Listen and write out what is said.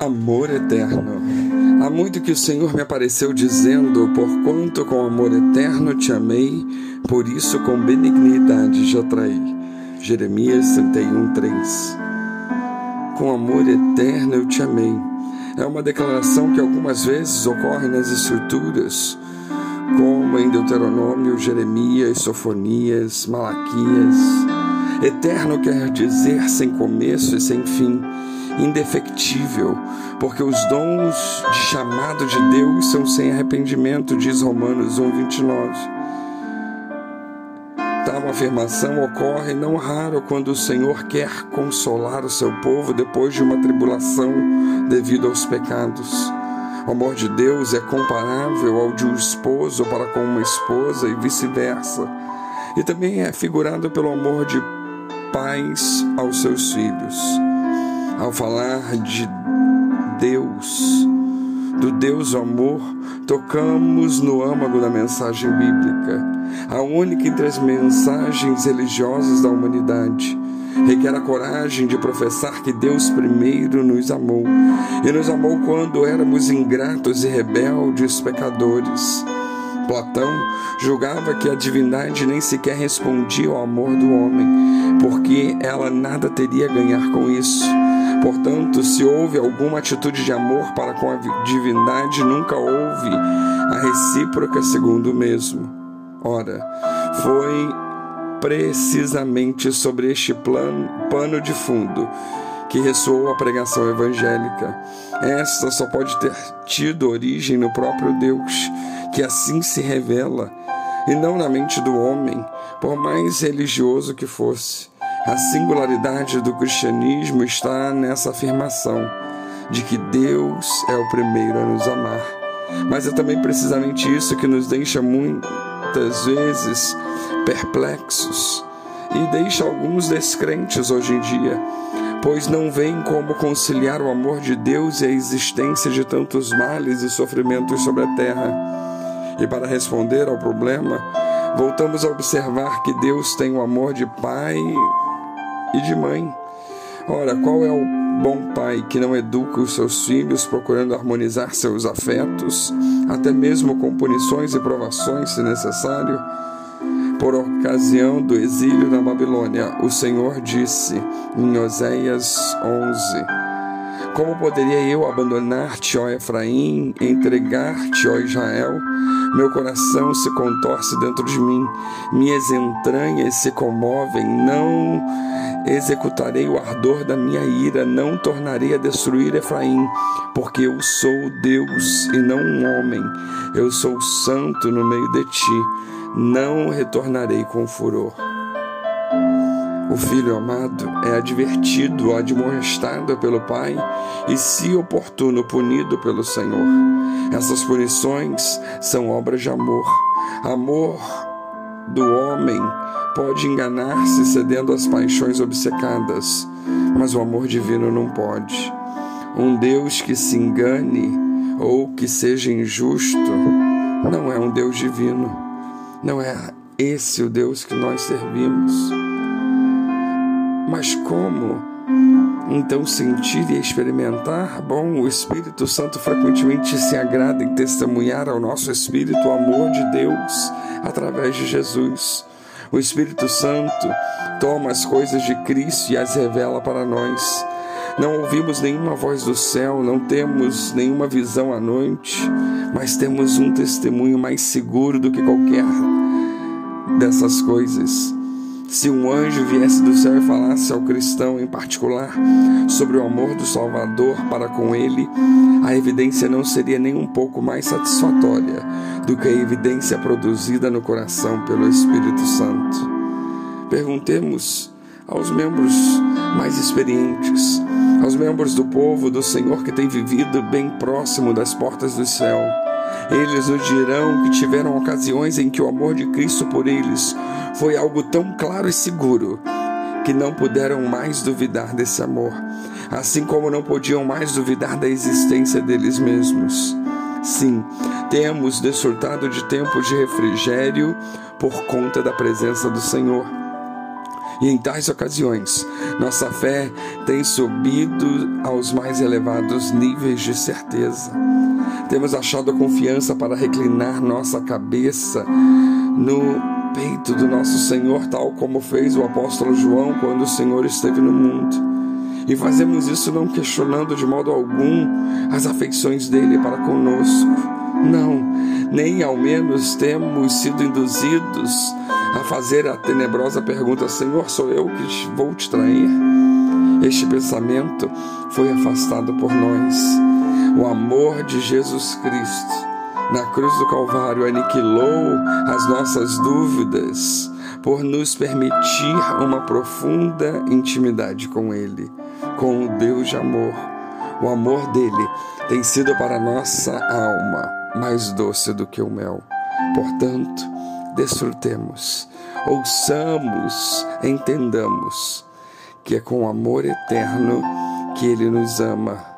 Amor eterno. Há muito que o Senhor me apareceu dizendo: Porquanto com amor eterno te amei, por isso com benignidade te atraí. Jeremias 31, 3. Com amor eterno eu te amei. É uma declaração que algumas vezes ocorre nas Escrituras, como em Deuteronômio, Jeremias, Sofonias, Malaquias. Eterno quer dizer sem começo e sem fim indefectível, porque os dons de chamado de Deus são sem arrependimento, diz Romanos 1, 29. Tal afirmação ocorre não raro quando o Senhor quer consolar o seu povo depois de uma tribulação devido aos pecados. O amor de Deus é comparável ao de um esposo para com uma esposa e vice-versa. E também é figurado pelo amor de pais aos seus filhos ao falar de Deus, do Deus amor, tocamos no âmago da mensagem bíblica, a única entre as mensagens religiosas da humanidade. Requer a coragem de professar que Deus primeiro nos amou, e nos amou quando éramos ingratos e rebeldes pecadores. Platão julgava que a divindade nem sequer respondia ao amor do homem, porque ela nada teria a ganhar com isso. Portanto, se houve alguma atitude de amor para com a divindade, nunca houve a recíproca segundo o mesmo. Ora, foi precisamente sobre este plano, pano de fundo que ressoou a pregação evangélica. Esta só pode ter tido origem no próprio Deus, que assim se revela, e não na mente do homem, por mais religioso que fosse. A singularidade do cristianismo está nessa afirmação de que Deus é o primeiro a nos amar. Mas é também precisamente isso que nos deixa muitas vezes perplexos e deixa alguns descrentes hoje em dia, pois não veem como conciliar o amor de Deus e a existência de tantos males e sofrimentos sobre a terra. E para responder ao problema, voltamos a observar que Deus tem o amor de Pai e de mãe. Ora, qual é o bom pai que não educa os seus filhos procurando harmonizar seus afetos, até mesmo com punições e provações, se necessário? Por ocasião do exílio na Babilônia, o Senhor disse em Oséias 11: como poderia eu abandonar-te, ó Efraim, entregar-te, ó Israel? Meu coração se contorce dentro de mim, minhas entranhas se comovem. Não executarei o ardor da minha ira, não tornarei a destruir Efraim, porque eu sou Deus e não um homem. Eu sou santo no meio de ti, não retornarei com furor. O filho amado é advertido, admoestado pelo Pai e, se oportuno, punido pelo Senhor. Essas punições são obras de amor. Amor do homem pode enganar-se cedendo às paixões obcecadas, mas o amor divino não pode. Um Deus que se engane ou que seja injusto não é um Deus divino. Não é esse o Deus que nós servimos. Mas como então sentir e experimentar? Bom, o Espírito Santo frequentemente se agrada em testemunhar ao nosso espírito o amor de Deus através de Jesus. O Espírito Santo toma as coisas de Cristo e as revela para nós. Não ouvimos nenhuma voz do céu, não temos nenhuma visão à noite, mas temos um testemunho mais seguro do que qualquer dessas coisas. Se um anjo viesse do céu e falasse ao cristão em particular sobre o amor do Salvador para com ele, a evidência não seria nem um pouco mais satisfatória do que a evidência produzida no coração pelo Espírito Santo. Perguntemos aos membros mais experientes, aos membros do povo do Senhor que tem vivido bem próximo das portas do céu eles nos dirão que tiveram ocasiões em que o amor de Cristo por eles foi algo tão claro e seguro que não puderam mais duvidar desse amor, assim como não podiam mais duvidar da existência deles mesmos. Sim, temos desfrutado de tempos de refrigério por conta da presença do Senhor. E em tais ocasiões, nossa fé tem subido aos mais elevados níveis de certeza. Temos achado confiança para reclinar nossa cabeça no peito do nosso Senhor, tal como fez o apóstolo João quando o Senhor esteve no mundo. E fazemos isso não questionando de modo algum as afeições dele para conosco. Não, nem ao menos temos sido induzidos a fazer a tenebrosa pergunta: Senhor, sou eu que vou te trair? Este pensamento foi afastado por nós. O amor de Jesus Cristo na cruz do Calvário aniquilou as nossas dúvidas por nos permitir uma profunda intimidade com Ele, com o Deus de amor. O amor dele tem sido para nossa alma mais doce do que o mel. Portanto, desfrutemos, ouçamos, entendamos que é com amor eterno que Ele nos ama.